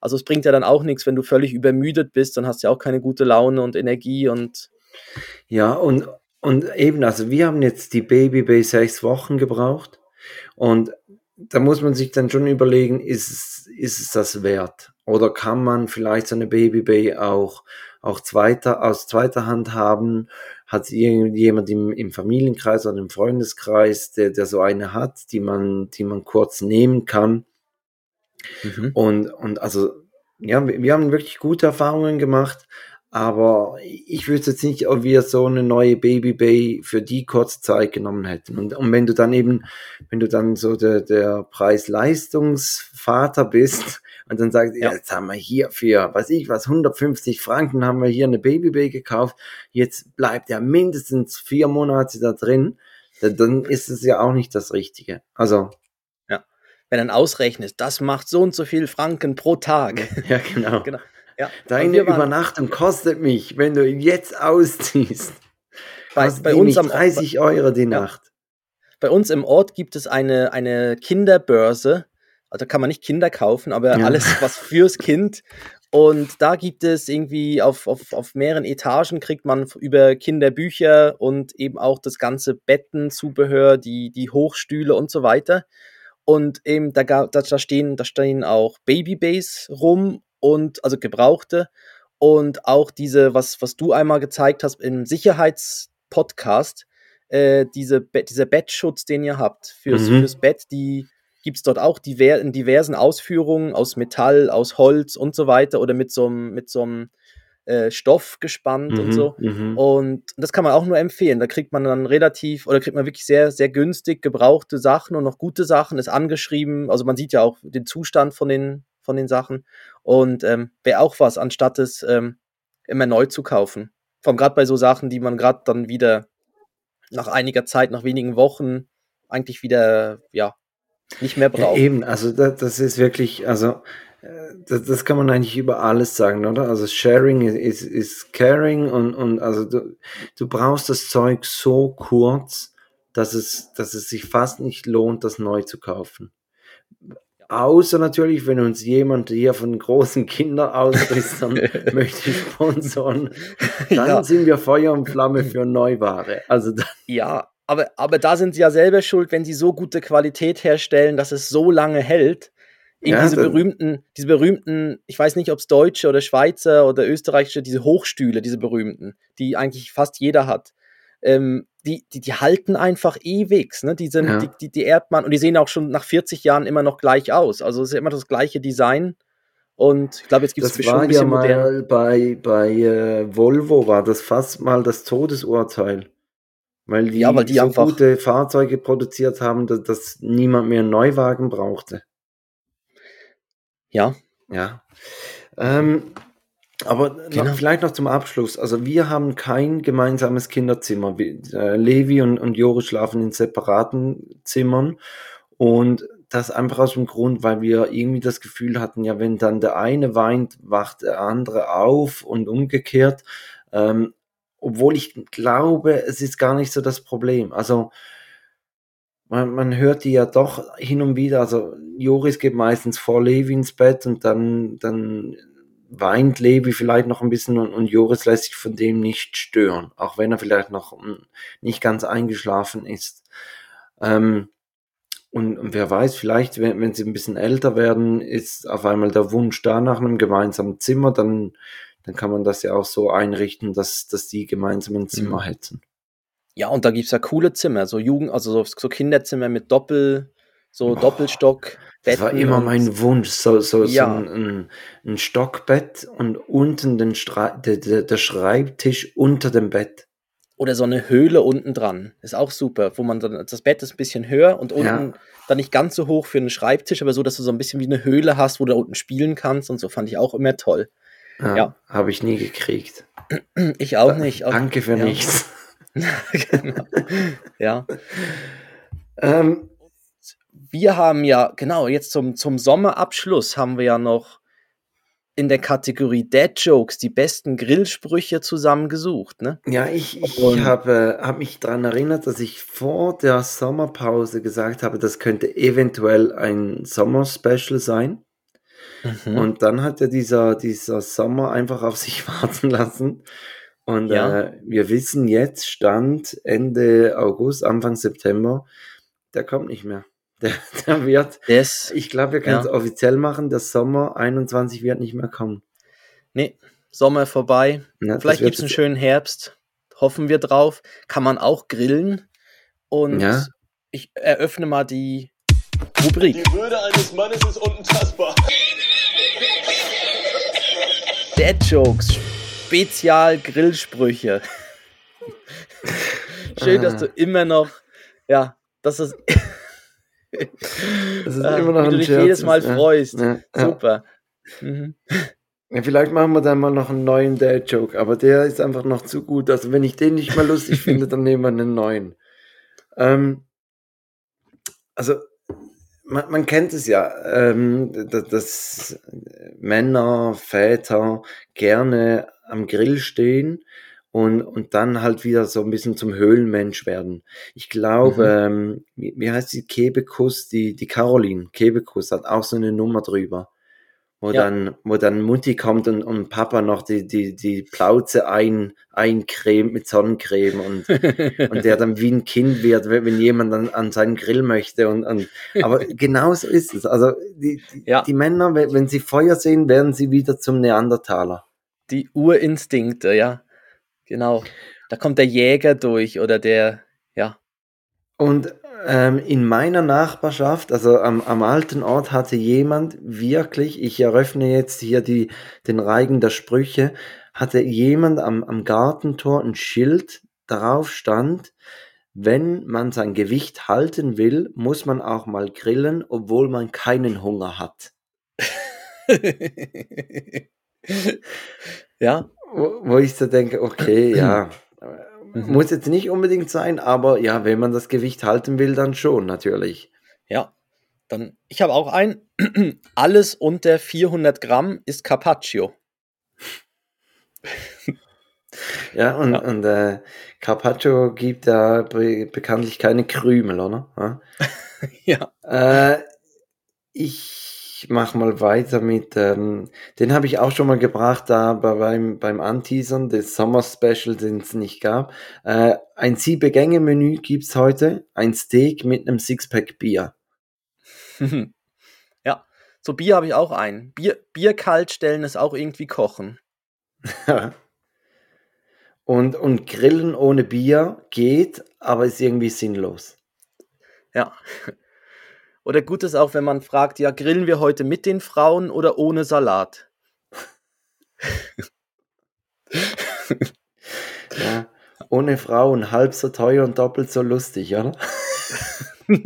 also es bringt ja dann auch nichts, wenn du völlig übermüdet bist, dann hast du ja auch keine gute Laune und Energie und ja, und, und eben, also wir haben jetzt die Baby bei sechs Wochen gebraucht und da muss man sich dann schon überlegen, ist es, ist es das wert? Oder kann man vielleicht so eine Baby Bay auch, auch zweiter, aus zweiter Hand haben hat irgendjemand im, im Familienkreis oder im Freundeskreis, der, der so eine hat, die man, die man kurz nehmen kann. Mhm. Und, und also, ja, wir, wir haben wirklich gute Erfahrungen gemacht, aber ich wüsste jetzt nicht, ob wir so eine neue Baby Bay für die kurze Zeit genommen hätten. Und, und wenn du dann eben, wenn du dann so der, der Preis-Leistungsvater bist, und dann sagt, ja. jetzt haben wir hier für, weiß ich was, 150 Franken haben wir hier eine Babybay gekauft, jetzt bleibt ja mindestens vier Monate da drin, dann ist es ja auch nicht das Richtige. Also. Ja, wenn dann ausrechnest, das macht so und so viel Franken pro Tag. Ja, genau. genau. Ja. Deine Übernachtung kostet mich, wenn du jetzt ausziehst. Bei, bei uns am 30 Euro die Nacht. Bei uns im Ort gibt es eine, eine Kinderbörse, also kann man nicht Kinder kaufen, aber ja. alles was fürs Kind. Und da gibt es irgendwie auf, auf, auf mehreren Etagen kriegt man über Kinderbücher und eben auch das ganze Bettenzubehör, die, die Hochstühle und so weiter. Und eben da, da, da stehen, da stehen auch Babybays rum und also gebrauchte und auch diese, was, was du einmal gezeigt hast im Sicherheitspodcast, äh, diese, dieser Bettschutz, den ihr habt fürs, mhm. fürs Bett, die gibt es dort auch diver in diversen Ausführungen aus Metall, aus Holz und so weiter oder mit so einem mit äh, Stoff gespannt mhm, und so. Mhm. Und das kann man auch nur empfehlen. Da kriegt man dann relativ oder kriegt man wirklich sehr, sehr günstig gebrauchte Sachen und noch gute Sachen, ist angeschrieben. Also man sieht ja auch den Zustand von den, von den Sachen. Und ähm, wäre auch was, anstatt es ähm, immer neu zu kaufen. Vor allem gerade bei so Sachen, die man gerade dann wieder nach einiger Zeit, nach wenigen Wochen eigentlich wieder, ja, nicht mehr brauchen. Ja, eben, also das, das ist wirklich, also äh, das, das, kann man eigentlich über alles sagen, oder? Also Sharing ist, ist Caring und, und also du, du brauchst das Zeug so kurz, dass es, dass es sich fast nicht lohnt, das neu zu kaufen. Außer natürlich, wenn uns jemand hier von großen Kindern dann möchte ich sponsern. Dann ja. sind wir Feuer und Flamme für Neuware. Also dann, ja, aber, aber da sind sie ja selber schuld, wenn sie so gute Qualität herstellen, dass es so lange hält. Eben ja, diese berühmten, diese berühmten, ich weiß nicht, ob es Deutsche oder Schweizer oder Österreichische, diese Hochstühle, diese berühmten, die eigentlich fast jeder hat. Ähm, die, die, die halten einfach ewig, ne? Die, sind, ja. die, die, die erbt man und die sehen auch schon nach 40 Jahren immer noch gleich aus. Also es ist immer das gleiche Design. Und ich glaube, jetzt gibt es schon ein bisschen ja mal modern. bei, bei äh, Volvo war das fast mal das Todesurteil. Weil die, ja, weil die so einfach gute Fahrzeuge produziert haben, dass, dass niemand mehr einen Neuwagen brauchte. Ja. Ja. Ähm, aber genau. noch, vielleicht noch zum Abschluss. Also wir haben kein gemeinsames Kinderzimmer. Äh, Levi und, und Joris schlafen in separaten Zimmern. Und das einfach aus dem Grund, weil wir irgendwie das Gefühl hatten, ja, wenn dann der eine weint, wacht der andere auf und umgekehrt. Ähm, obwohl ich glaube, es ist gar nicht so das Problem. Also man, man hört die ja doch hin und wieder. Also Joris geht meistens vor Levi ins Bett und dann, dann weint Levi vielleicht noch ein bisschen und, und Joris lässt sich von dem nicht stören, auch wenn er vielleicht noch hm, nicht ganz eingeschlafen ist. Ähm, und, und, wer weiß, vielleicht, wenn, wenn sie ein bisschen älter werden, ist auf einmal der Wunsch da nach einem gemeinsamen Zimmer, dann, dann kann man das ja auch so einrichten, dass, dass die gemeinsam ein Zimmer mhm. hätten. Ja, und da gibt es ja coole Zimmer, so Jugend, also so, so Kinderzimmer mit Doppel, so Boah, Doppelstock. Das war immer mein Wunsch, so, so, ja. so ein, ein, ein, Stockbett und unten den Stra der, der, der Schreibtisch unter dem Bett. Oder so eine Höhle unten dran. Ist auch super, wo man dann, das Bett ist ein bisschen höher und unten ja. dann nicht ganz so hoch für einen Schreibtisch, aber so, dass du so ein bisschen wie eine Höhle hast, wo du da unten spielen kannst und so fand ich auch immer toll. Ja. ja. Habe ich nie gekriegt. Ich auch nicht. Danke für ja. nichts. genau. Ja. Ähm, wir haben ja, genau, jetzt zum, zum Sommerabschluss haben wir ja noch in der Kategorie Dead Jokes die besten Grillsprüche zusammengesucht, ne? Ja, ich, ich habe hab mich daran erinnert, dass ich vor der Sommerpause gesagt habe, das könnte eventuell ein Sommer-Special sein. Mhm. Und dann hat ja dieser, dieser Sommer einfach auf sich warten lassen. Und ja. äh, wir wissen jetzt, Stand Ende August, Anfang September, der kommt nicht mehr. Der, der wird, das, ich glaube, wir können ja. es offiziell machen, der Sommer 21 wird nicht mehr kommen. Nee, Sommer vorbei. Ja, Vielleicht gibt es einen schönen Herbst. Hoffen wir drauf. Kann man auch grillen. Und ja. ich eröffne mal die Rubrik. Die Würde eines Mannes ist unantastbar. Dead Jokes. Spezial-Grillsprüche. Schön, dass du immer noch, ja, dass es, das ist immer noch wie du dich Scherz jedes Mal ist, freust. Ja, Super. Mhm. Ja, vielleicht machen wir dann mal noch einen neuen Dad-Joke, aber der ist einfach noch zu gut. Also wenn ich den nicht mehr lustig finde, dann nehmen wir einen neuen. Ähm, also man, man, kennt es ja, ähm, dass, dass Männer, Väter gerne am Grill stehen und, und dann halt wieder so ein bisschen zum Höhlenmensch werden. Ich glaube, mhm. ähm, wie, wie, heißt die Kebekus, die, die Caroline Kebekus hat auch so eine Nummer drüber. Wo ja. dann, wo dann Mutti kommt und, und Papa noch die, die, die Plauze ein, eincremt mit Sonnencreme und, und der dann wie ein Kind wird, wenn jemand dann an seinen Grill möchte und, und aber genauso ist es. Also die, die, ja. die Männer, wenn sie Feuer sehen, werden sie wieder zum Neandertaler die Urinstinkte, ja. Genau. Da kommt der Jäger durch oder der, ja. Und ähm, in meiner Nachbarschaft, also am, am alten Ort, hatte jemand wirklich, ich eröffne jetzt hier die, den Reigen der Sprüche, hatte jemand am, am Gartentor ein Schild, darauf stand, wenn man sein Gewicht halten will, muss man auch mal grillen, obwohl man keinen Hunger hat. ja. Wo, wo, ich so denke, okay, ja. Mhm. Muss jetzt nicht unbedingt sein, aber ja, wenn man das Gewicht halten will, dann schon, natürlich. Ja. Dann, ich habe auch ein, alles unter 400 Gramm ist Carpaccio. ja, und, ja. und äh, Carpaccio gibt da be bekanntlich keine Krümel, oder? ja. Äh, ich ich mache mal weiter mit, ähm, den habe ich auch schon mal gebracht, da beim, beim Anteasern des Sommer Special, den es nicht gab. Äh, ein Siebe-Gänge-Menü gibt's heute, ein Steak mit einem Sixpack Bier. ja, So Bier habe ich auch ein. Bier, Bier kalt stellen ist auch irgendwie kochen. und, und Grillen ohne Bier geht, aber ist irgendwie sinnlos. Ja. Oder gut ist auch, wenn man fragt, ja, grillen wir heute mit den Frauen oder ohne Salat? ja, ohne Frauen halb so teuer und doppelt so lustig, oder?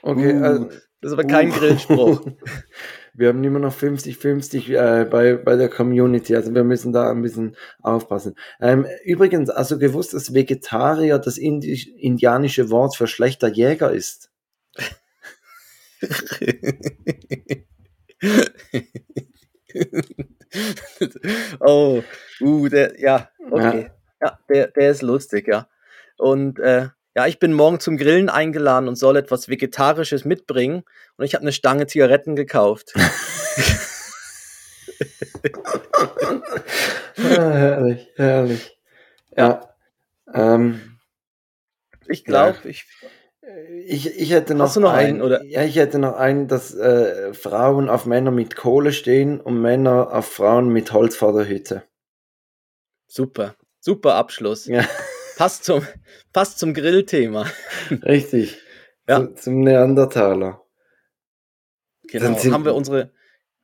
okay, uh, also, das ist aber kein uh. Grillspruch. wir haben immer noch 50-50 äh, bei, bei der Community, also wir müssen da ein bisschen aufpassen. Ähm, übrigens, also gewusst, dass Vegetarier das indisch, indianische Wort für schlechter Jäger ist? oh, uh, der, ja, okay. Ja, ja der, der ist lustig, ja. Und äh, ja, ich bin morgen zum Grillen eingeladen und soll etwas Vegetarisches mitbringen und ich habe eine Stange Zigaretten gekauft. ah, herrlich, herrlich. Ja. Ähm, ich glaube, ja. ich, ich, ich hätte noch, Hast du noch einen, einen, oder? Ja, ich hätte noch einen, dass äh, Frauen auf Männer mit Kohle stehen und Männer auf Frauen mit Holz vor der Hütte. Super, super Abschluss. Ja. Passt zum, passt zum Grillthema. Richtig. Ja. Zum, zum Neandertaler. Genau. Haben wir unsere,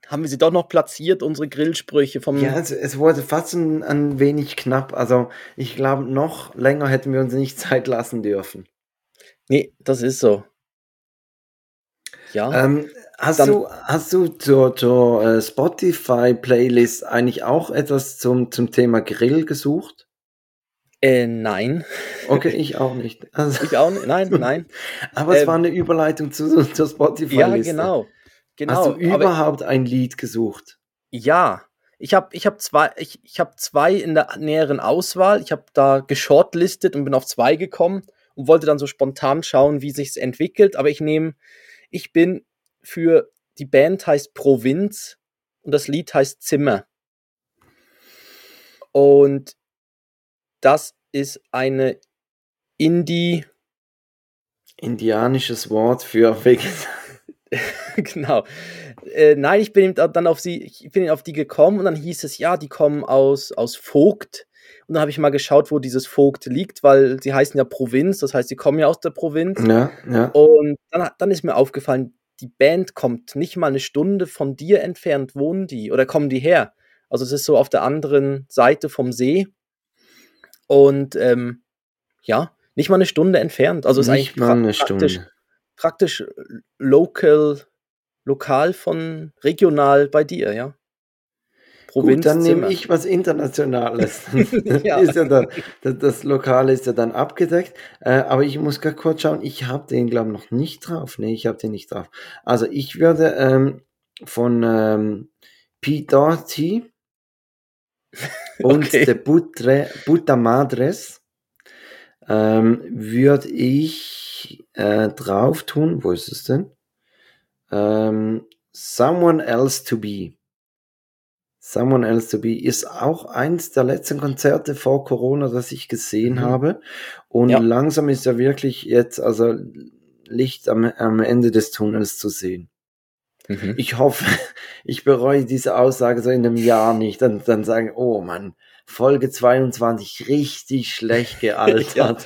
haben wir sie doch noch platziert, unsere Grillsprüche vom. Ja, es, es wurde fast ein, ein wenig knapp. Also ich glaube, noch länger hätten wir uns nicht Zeit lassen dürfen. Nee, das ist so. Ja. Ähm, hast, du, hast du zur, zur äh, Spotify-Playlist eigentlich auch etwas zum, zum Thema Grill gesucht? Äh, nein. Okay, ich auch nicht. Also, ich auch nicht. Nein, nein. Aber es ähm, war eine Überleitung zu, zur Spotify. Ja, genau. genau. Hast du überhaupt ein Lied gesucht? Ja. Ich habe ich hab zwei, ich, ich hab zwei in der näheren Auswahl. Ich habe da geshortlistet und bin auf zwei gekommen und wollte dann so spontan schauen, wie sich's entwickelt. Aber ich nehme, ich bin für die Band heißt Provinz und das Lied heißt Zimmer. Und das ist eine Indie. Indianisches Wort für Vegetarier. genau. Äh, nein, ich bin dann auf sie, ich bin auf die gekommen und dann hieß es, ja, die kommen aus, aus Vogt. Und dann habe ich mal geschaut, wo dieses Vogt liegt, weil sie heißen ja Provinz, das heißt, sie kommen ja aus der Provinz. Ja, ja. Und dann, dann ist mir aufgefallen, die Band kommt nicht mal eine Stunde von dir entfernt, wohnen die oder kommen die her. Also es ist so auf der anderen Seite vom See. Und ähm, ja, nicht mal eine Stunde entfernt. Also ist eigentlich pra praktisch, praktisch local, lokal von regional bei dir, ja. Gut, dann nehme ich was Internationales. ja. ist ja dann, das, das, Lokale ist ja dann abgedeckt. Äh, aber ich muss gar kurz schauen, ich habe den, glaube ich, noch nicht drauf. Nee, ich habe den nicht drauf. Also ich würde ähm, von ähm, P. Doherty und okay. der Butre, Buta Madres ähm, würde ich äh, drauf tun. Wo ist es denn? Ähm, Someone Else to Be. Someone Else to Be ist auch eins der letzten Konzerte vor Corona, das ich gesehen mhm. habe. Und ja. langsam ist ja wirklich jetzt also Licht am, am Ende des Tunnels zu sehen. Mhm. Ich hoffe, ich bereue diese Aussage so in einem Jahr nicht. Dann, dann sagen, oh Mann, Folge 22 richtig schlecht gealtert. ja.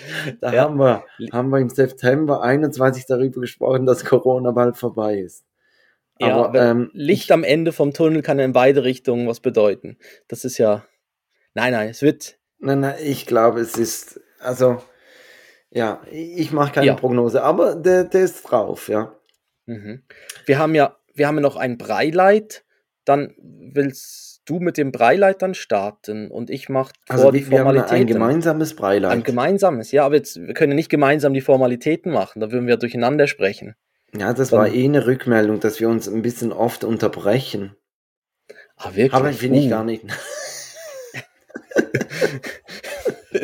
Da ja. haben wir, haben wir im September 21 darüber gesprochen, dass Corona bald vorbei ist. Ja, aber, ähm, Licht ich, am Ende vom Tunnel kann in beide Richtungen was bedeuten. Das ist ja. Nein, nein, es wird. Nein, nein, ich glaube, es ist. Also, ja, ich mache keine ja. Prognose, aber der, der ist drauf, ja. Mhm. Wir haben ja wir haben ja noch ein Breileit, dann willst du mit dem Breileit dann starten und ich mache also die wir Formalitäten. Haben ein gemeinsames Breileit. Ein gemeinsames, ja, aber jetzt, wir können nicht gemeinsam die Formalitäten machen, da würden wir durcheinander sprechen. Ja, das dann, war eh eine Rückmeldung, dass wir uns ein bisschen oft unterbrechen. Ah, wirklich? Aber finde ich uh. gar nicht. ich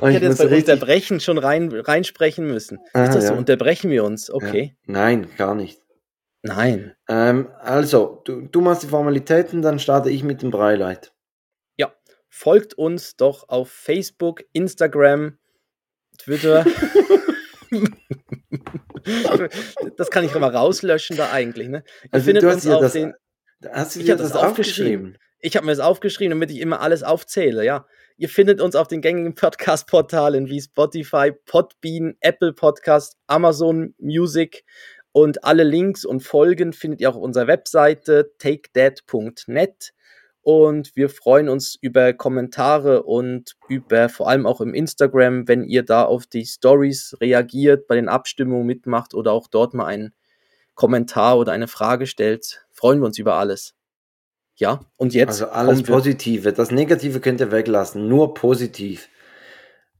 hätte jetzt bei Unterbrechen schon rein, reinsprechen müssen. Ah, ist das ja. so? Unterbrechen wir uns? Okay. Ja. Nein, gar nicht. Nein. Ähm, also, du, du machst die Formalitäten, dann starte ich mit dem Breileit. Ja, folgt uns doch auf Facebook, Instagram, Twitter. das kann ich mal rauslöschen da eigentlich. Ne? Ihr also findet uns auf das, den. Hast du dir das, das aufgeschrieben? Ich habe mir das aufgeschrieben, damit ich immer alles aufzähle, ja. Ihr findet uns auf den gängigen Podcast-Portalen wie Spotify, Podbean, Apple Podcast, Amazon Music und alle Links und Folgen findet ihr auch auf unserer Webseite takedat.net. Und wir freuen uns über Kommentare und über vor allem auch im Instagram, wenn ihr da auf die Stories reagiert, bei den Abstimmungen mitmacht oder auch dort mal einen Kommentar oder eine Frage stellt. Freuen wir uns über alles. Ja, und jetzt. Also alles Positive. Das Negative könnt ihr weglassen. Nur positiv.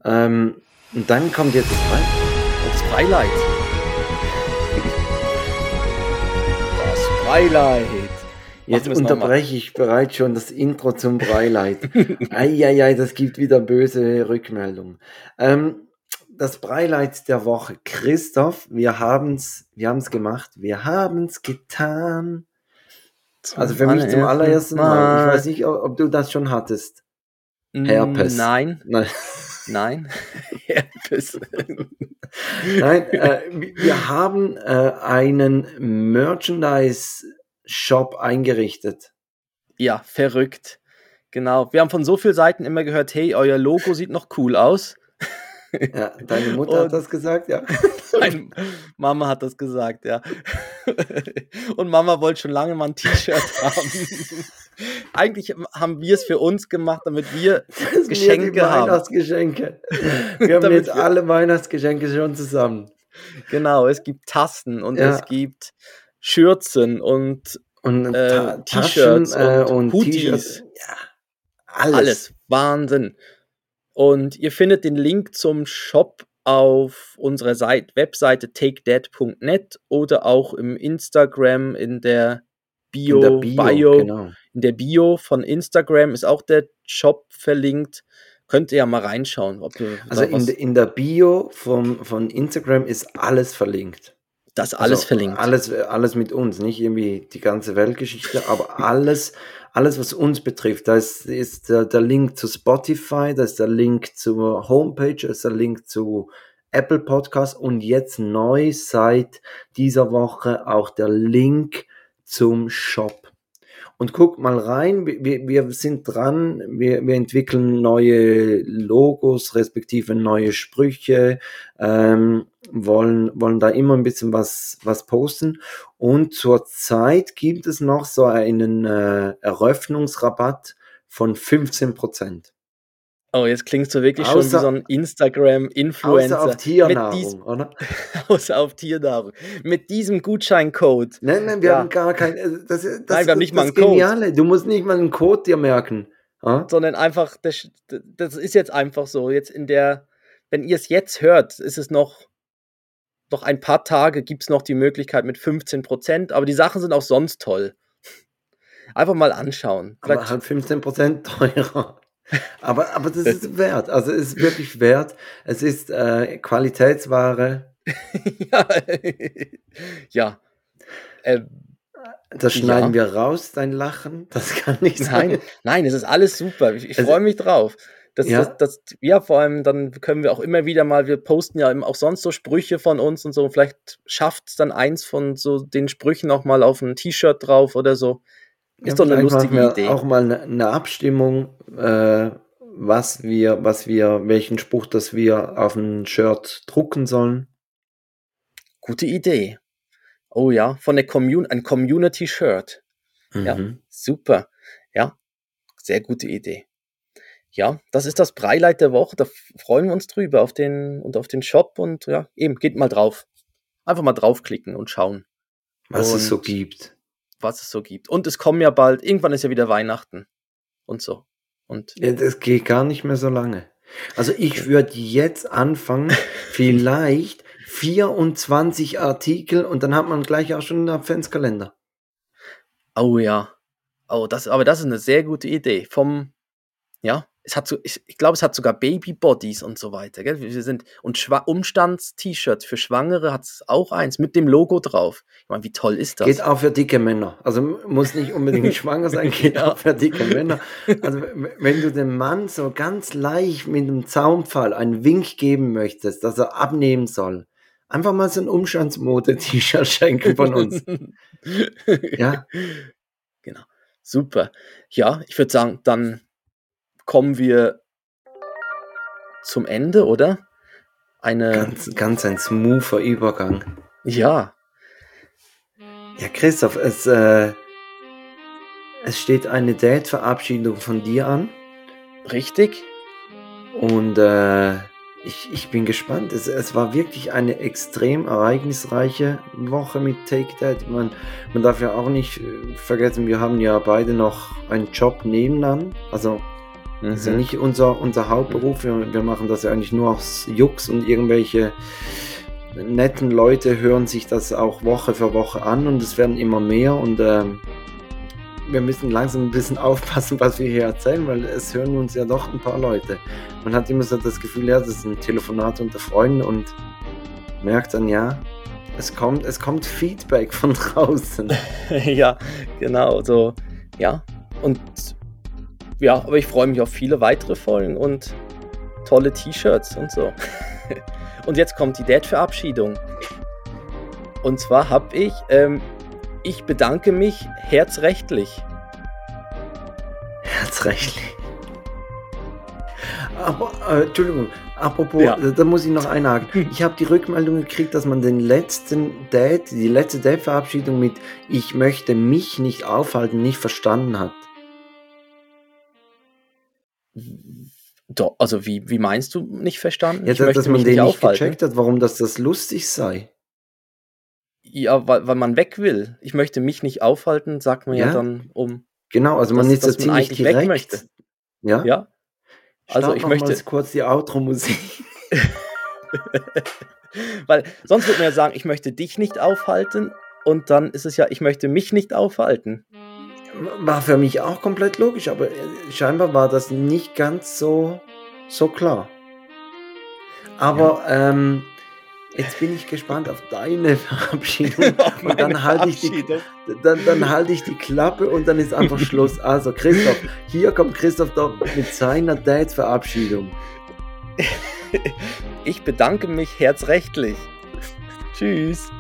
Ähm, und dann kommt jetzt das, Fre das Freileid. Freileid. Jetzt unterbreche ich bereits schon das Intro zum Breileid. Eieiei, das gibt wieder böse Rückmeldungen. Ähm, das Breileid der Woche. Christoph, wir haben's, wir haben's gemacht. Wir haben's getan. Zum also für mich zum allerersten Mal. Mal. Ich weiß nicht, ob du das schon hattest. Herpes. Nein. Nein. Nein. Nein, äh, wir haben äh, einen Merchandise Shop eingerichtet. Ja, verrückt. Genau. Wir haben von so vielen Seiten immer gehört, hey, euer Logo sieht noch cool aus. Ja, deine Mutter und hat das gesagt, ja. Meine Mama hat das gesagt, ja. Und Mama wollte schon lange mal ein T-Shirt haben. Eigentlich haben wir es für uns gemacht, damit wir das Geschenke haben. Weihnachtsgeschenke. Wir haben jetzt wir alle Weihnachtsgeschenke schon zusammen. Genau, es gibt Tassen und ja. es gibt Schürzen und, und äh, T-Shirts äh, und, und Hoodies. Ja, alles. alles. Wahnsinn. Und ihr findet den Link zum Shop auf unserer Seite, Webseite takedead.net oder auch im Instagram in der Bio, in der Bio, Bio genau. in der Bio von Instagram ist auch der Shop verlinkt. Könnt ihr ja mal reinschauen. also in, in der Bio vom, von Instagram ist alles verlinkt. Das alles also verlinkt. Alles, alles mit uns, nicht irgendwie die ganze Weltgeschichte, aber alles, alles, was uns betrifft. Da ist, ist der, der Link zu Spotify, da ist der Link zur Homepage, da ist der Link zu Apple Podcast und jetzt neu seit dieser Woche auch der Link zum Shop. Und guck mal rein, wir, wir sind dran, wir, wir entwickeln neue Logos, respektive neue Sprüche, ähm, wollen, wollen da immer ein bisschen was, was posten. Und zurzeit gibt es noch so einen äh, Eröffnungsrabatt von 15 Prozent. Oh, jetzt klingst du wirklich außer, schon wie so ein Instagram-Influencer. Außer auf Tiernahrung, oder? außer auf Tiernahrung. Mit diesem Gutscheincode. Nein, nein, wir ja. haben gar kein. Äh, das, das, nein, wir haben nicht das mal einen Geniale. Code. Du musst nicht mal einen Code dir merken. Ja? Sondern einfach, das, das ist jetzt einfach so. Jetzt in der, wenn ihr es jetzt hört, ist es noch, noch ein paar Tage, gibt es noch die Möglichkeit mit 15%, aber die Sachen sind auch sonst toll. Einfach mal anschauen. Vielleicht aber halt 15% teurer. Aber, aber das ist wert. Also es ist wirklich wert. Es ist äh, Qualitätsware. ja. ja. Äh, das schneiden ja. wir raus, dein Lachen. Das kann nicht sein. Nein, nein es ist alles super. Ich, ich freue mich drauf. Das, ja. Das, das, ja, vor allem dann können wir auch immer wieder mal, wir posten ja auch sonst so Sprüche von uns und so. Vielleicht schafft es dann eins von so den Sprüchen auch mal auf ein T-Shirt drauf oder so. Ist ja, doch eine lustige Idee. Auch mal eine, eine Abstimmung, äh, was wir, was wir, welchen Spruch, das wir auf ein Shirt drucken sollen. Gute Idee. Oh ja, von der Community, ein Community-Shirt. Mhm. Ja, super. Ja, sehr gute Idee. Ja, das ist das Breileit der Woche. Da freuen wir uns drüber auf den und auf den Shop und ja, eben geht mal drauf. Einfach mal draufklicken und schauen. Was und es so gibt was es so gibt. Und es kommen ja bald, irgendwann ist ja wieder Weihnachten und so. Und ja, das geht gar nicht mehr so lange. Also ich würde jetzt anfangen, vielleicht 24 Artikel und dann hat man gleich auch schon einen Adventskalender. Oh ja. Oh, das, aber das ist eine sehr gute Idee. Vom, ja, es hat so, ich, ich glaube, es hat sogar Babybodies und so weiter. Gell? Wir sind, und Umstands-T-Shirts für Schwangere hat es auch eins mit dem Logo drauf. Ich meine, wie toll ist das? Geht auch für dicke Männer. Also muss nicht unbedingt schwanger sein, geht ja. auch für dicke Männer. Also wenn du dem Mann so ganz leicht mit einem Zaunpfahl einen Wink geben möchtest, dass er abnehmen soll, einfach mal so ein Umstandsmode-T-Shirt schenken von uns. ja. Genau. Super. Ja, ich würde sagen, dann kommen wir zum Ende, oder? Eine. Ganz, ganz ein smoother Übergang. Ja. Ja, Christoph, es, äh, es steht eine Date-Verabschiedung von dir an. Richtig. Und äh, ich, ich bin gespannt. Es, es war wirklich eine extrem ereignisreiche Woche mit Take That. Man, man darf ja auch nicht äh, vergessen, wir haben ja beide noch einen Job nebenan. Also mhm. ist ja mhm. nicht unser, unser Hauptberuf. Wir, wir machen das ja eigentlich nur aus Jux und irgendwelche netten Leute hören sich das auch Woche für Woche an und es werden immer mehr und ähm, wir müssen langsam ein bisschen aufpassen, was wir hier erzählen, weil es hören uns ja doch ein paar Leute. Man hat immer so das Gefühl, ja, das ist ein Telefonat unter Freunden und merkt dann, ja, es kommt, es kommt Feedback von draußen. ja, genau, so, ja. Und ja, aber ich freue mich auf viele weitere Folgen und tolle T-Shirts und so. und jetzt kommt die Dad-Verabschiedung. Und zwar habe ich ähm, ich bedanke mich herzrechtlich. Herzrechtlich. Aber, äh, Entschuldigung, apropos, ja. da muss ich noch einhaken. Ich habe die Rückmeldung gekriegt, dass man den letzten Date, die letzte Date-Verabschiedung mit Ich möchte mich nicht aufhalten, nicht verstanden hat. Doch, also wie, wie meinst du nicht verstanden? Ja, dass, dass man den nicht aufhalten. gecheckt hat, warum das, das lustig sei. Ja, weil, weil man weg will. Ich möchte mich nicht aufhalten, sagt man ja, ja dann um. Genau, also man ist ja ziemlich direkt. Weg möchte. Ja. Ja. Also ich möchte kurz die Outro-Musik. weil sonst würde man ja sagen, ich möchte dich nicht aufhalten und dann ist es ja, ich möchte mich nicht aufhalten. War für mich auch komplett logisch, aber äh, scheinbar war das nicht ganz so, so klar. Aber ja. ähm, Jetzt bin ich gespannt auf deine Verabschiedung. und dann halte ich, die, dann, dann halte ich die Klappe und dann ist einfach Schluss. Also Christoph, hier kommt Christoph doch mit seiner Dates-Verabschiedung. Ich bedanke mich herzrechtlich. Tschüss.